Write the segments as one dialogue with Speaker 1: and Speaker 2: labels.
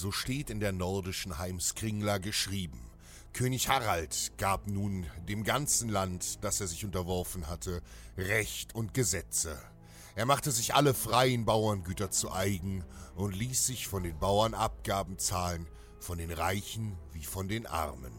Speaker 1: So steht in der nordischen Heimskringla geschrieben. König Harald gab nun dem ganzen Land, das er sich unterworfen hatte, Recht und Gesetze. Er machte sich alle freien Bauerngüter zu eigen und ließ sich von den Bauern Abgaben zahlen, von den Reichen wie von den Armen.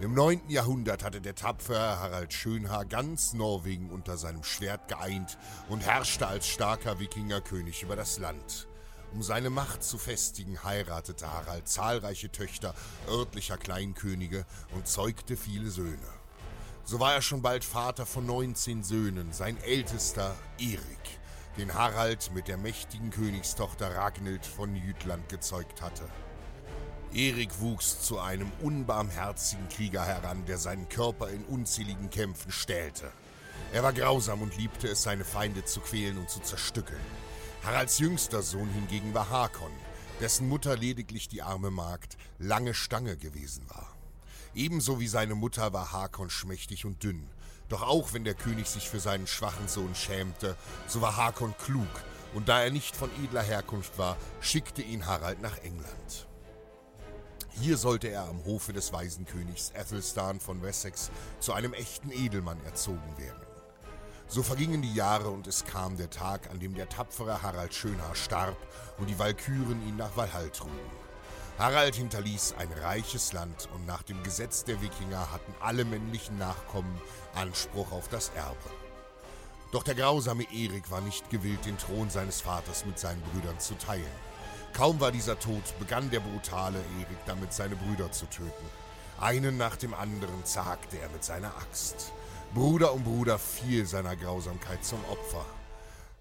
Speaker 1: Im 9. Jahrhundert hatte der tapfere Harald Schönhaar ganz Norwegen unter seinem Schwert geeint und herrschte als starker Wikingerkönig über das Land. Um seine Macht zu festigen, heiratete Harald zahlreiche Töchter örtlicher Kleinkönige und zeugte viele Söhne. So war er schon bald Vater von 19 Söhnen, sein ältester Erik, den Harald mit der mächtigen Königstochter Ragnhild von Jütland gezeugt hatte. Erik wuchs zu einem unbarmherzigen Krieger heran, der seinen Körper in unzähligen Kämpfen stählte. Er war grausam und liebte es, seine Feinde zu quälen und zu zerstückeln. Haralds jüngster Sohn hingegen war Hakon, dessen Mutter lediglich die arme Magd lange Stange gewesen war. Ebenso wie seine Mutter war Hakon schmächtig und dünn. Doch auch wenn der König sich für seinen schwachen Sohn schämte, so war Hakon klug, und da er nicht von edler Herkunft war, schickte ihn Harald nach England. Hier sollte er am Hofe des Waisenkönigs Athelstan von Wessex zu einem echten Edelmann erzogen werden. So vergingen die Jahre und es kam der Tag, an dem der tapfere Harald Schönhaar starb und die Walküren ihn nach Valhall trugen. Harald hinterließ ein reiches Land und nach dem Gesetz der Wikinger hatten alle männlichen Nachkommen Anspruch auf das Erbe. Doch der grausame Erik war nicht gewillt, den Thron seines Vaters mit seinen Brüdern zu teilen. Kaum war dieser tot, begann der brutale Erik damit, seine Brüder zu töten. Einen nach dem anderen zerhackte er mit seiner Axt. Bruder um Bruder fiel seiner Grausamkeit zum Opfer.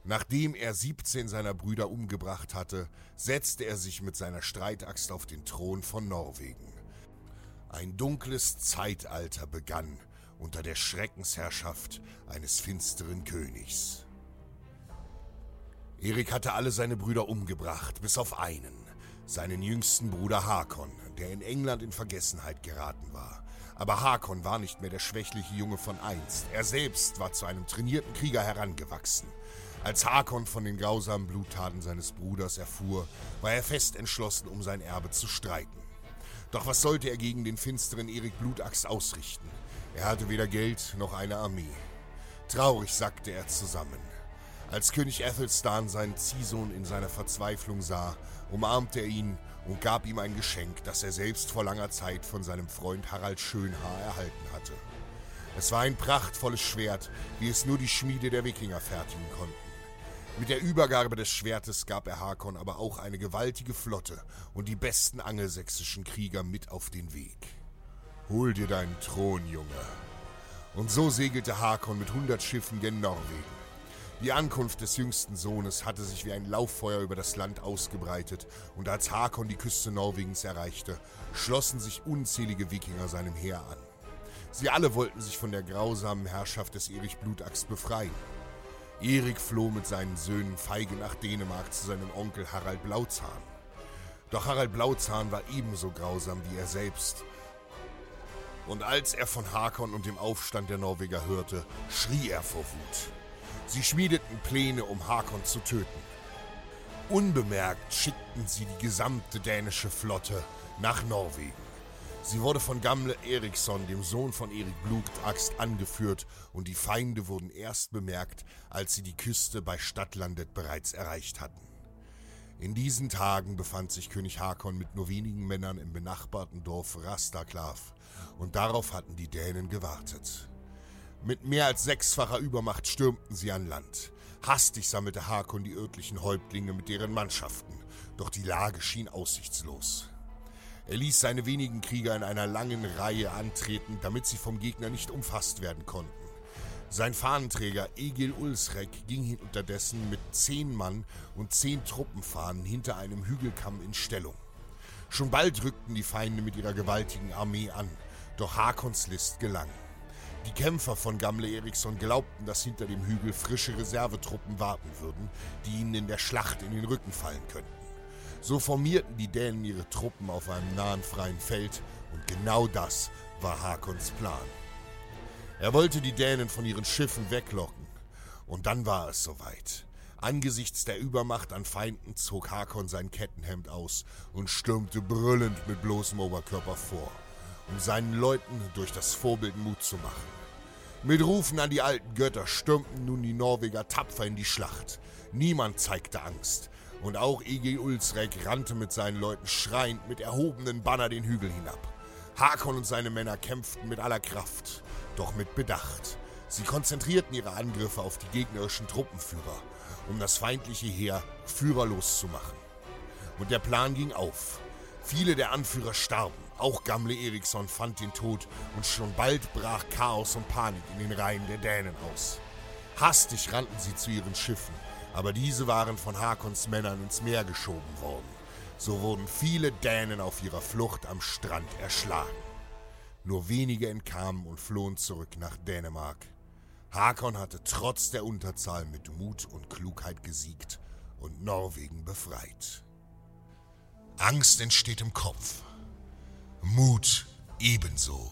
Speaker 1: Nachdem er 17 seiner Brüder umgebracht hatte, setzte er sich mit seiner Streitaxt auf den Thron von Norwegen. Ein dunkles Zeitalter begann unter der Schreckensherrschaft eines finsteren Königs. Erik hatte alle seine Brüder umgebracht, bis auf einen, seinen jüngsten Bruder Hakon, der in England in Vergessenheit geraten war. Aber Hakon war nicht mehr der schwächliche Junge von einst. Er selbst war zu einem trainierten Krieger herangewachsen. Als Hakon von den grausamen Bluttaten seines Bruders erfuhr, war er fest entschlossen, um sein Erbe zu streiten. Doch was sollte er gegen den finsteren Erik Blutachs ausrichten? Er hatte weder Geld noch eine Armee. Traurig sackte er zusammen. Als König Athelstan seinen Ziehsohn in seiner Verzweiflung sah, umarmte er ihn und gab ihm ein Geschenk, das er selbst vor langer Zeit von seinem Freund Harald Schönhaar erhalten hatte. Es war ein prachtvolles Schwert, wie es nur die Schmiede der Wikinger fertigen konnten. Mit der Übergabe des Schwertes gab er Hakon aber auch eine gewaltige Flotte und die besten angelsächsischen Krieger mit auf den Weg. Hol dir deinen Thron, Junge. Und so segelte Hakon mit hundert Schiffen gen Norwegen. Die Ankunft des jüngsten Sohnes hatte sich wie ein Lauffeuer über das Land ausgebreitet, und als Hakon die Küste Norwegens erreichte, schlossen sich unzählige Wikinger seinem Heer an. Sie alle wollten sich von der grausamen Herrschaft des Erich Blutachs befreien. Erik floh mit seinen Söhnen feige nach Dänemark zu seinem Onkel Harald Blauzahn. Doch Harald Blauzahn war ebenso grausam wie er selbst. Und als er von Hakon und dem Aufstand der Norweger hörte, schrie er vor Wut. Sie schmiedeten Pläne, um Hakon zu töten. Unbemerkt schickten sie die gesamte dänische Flotte nach Norwegen. Sie wurde von Gamle Eriksson, dem Sohn von Erik Blutaxt, angeführt und die Feinde wurden erst bemerkt, als sie die Küste bei Stadtlandet bereits erreicht hatten. In diesen Tagen befand sich König Hakon mit nur wenigen Männern im benachbarten Dorf Rastaklav und darauf hatten die Dänen gewartet. Mit mehr als sechsfacher Übermacht stürmten sie an Land. Hastig sammelte Hakon die örtlichen Häuptlinge mit deren Mannschaften, doch die Lage schien aussichtslos. Er ließ seine wenigen Krieger in einer langen Reihe antreten, damit sie vom Gegner nicht umfasst werden konnten. Sein Fahnenträger Egil Ulsrek ging unterdessen mit zehn Mann und zehn Truppenfahnen hinter einem Hügelkamm in Stellung. Schon bald rückten die Feinde mit ihrer gewaltigen Armee an, doch Hakons List gelang. Die Kämpfer von Gamle Eriksson glaubten, dass hinter dem Hügel frische Reservetruppen warten würden, die ihnen in der Schlacht in den Rücken fallen könnten. So formierten die Dänen ihre Truppen auf einem nahen freien Feld und genau das war Hakons Plan. Er wollte die Dänen von ihren Schiffen weglocken. Und dann war es soweit. Angesichts der Übermacht an Feinden zog Hakon sein Kettenhemd aus und stürmte brüllend mit bloßem Oberkörper vor, um seinen Leuten durch das Vorbild Mut zu machen. Mit Rufen an die alten Götter stürmten nun die Norweger tapfer in die Schlacht. Niemand zeigte Angst. Und auch Egil Ulsrek rannte mit seinen Leuten schreiend mit erhobenen Banner den Hügel hinab. Hakon und seine Männer kämpften mit aller Kraft, doch mit Bedacht. Sie konzentrierten ihre Angriffe auf die gegnerischen Truppenführer, um das feindliche Heer führerlos zu machen. Und der Plan ging auf. Viele der Anführer starben, auch Gamle Eriksson fand den Tod und schon bald brach Chaos und Panik in den Reihen der Dänen aus. Hastig rannten sie zu ihren Schiffen, aber diese waren von Hakons Männern ins Meer geschoben worden. So wurden viele Dänen auf ihrer Flucht am Strand erschlagen. Nur wenige entkamen und flohen zurück nach Dänemark. Hakon hatte trotz der Unterzahl mit Mut und Klugheit gesiegt und Norwegen befreit. Angst entsteht im Kopf, Mut ebenso.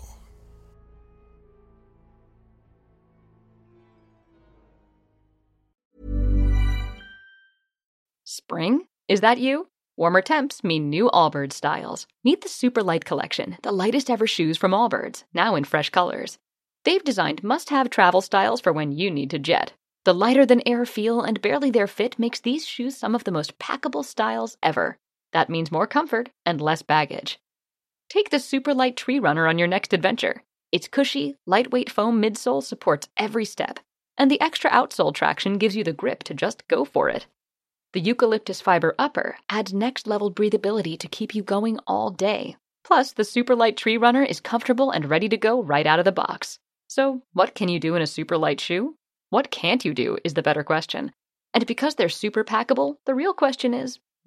Speaker 2: Spring? Is that you? Warmer temps mean new Allbirds styles. Meet the Super Light Collection, the lightest ever shoes from Allbirds, now in fresh colors. They've designed must have travel styles for when you need to jet. The lighter than air feel and barely there fit makes these shoes some of the most packable styles ever. That means more comfort and less baggage. Take the super light tree runner on your next adventure. Its cushy, lightweight foam midsole supports every step, and the extra outsole traction gives you the grip to just go for it. The eucalyptus fiber upper adds next level breathability to keep you going all day. Plus, the super light tree runner is comfortable and ready to go right out of the box. So, what can you do in a super light shoe? What can't you do is the better question. And because they're super packable, the real question is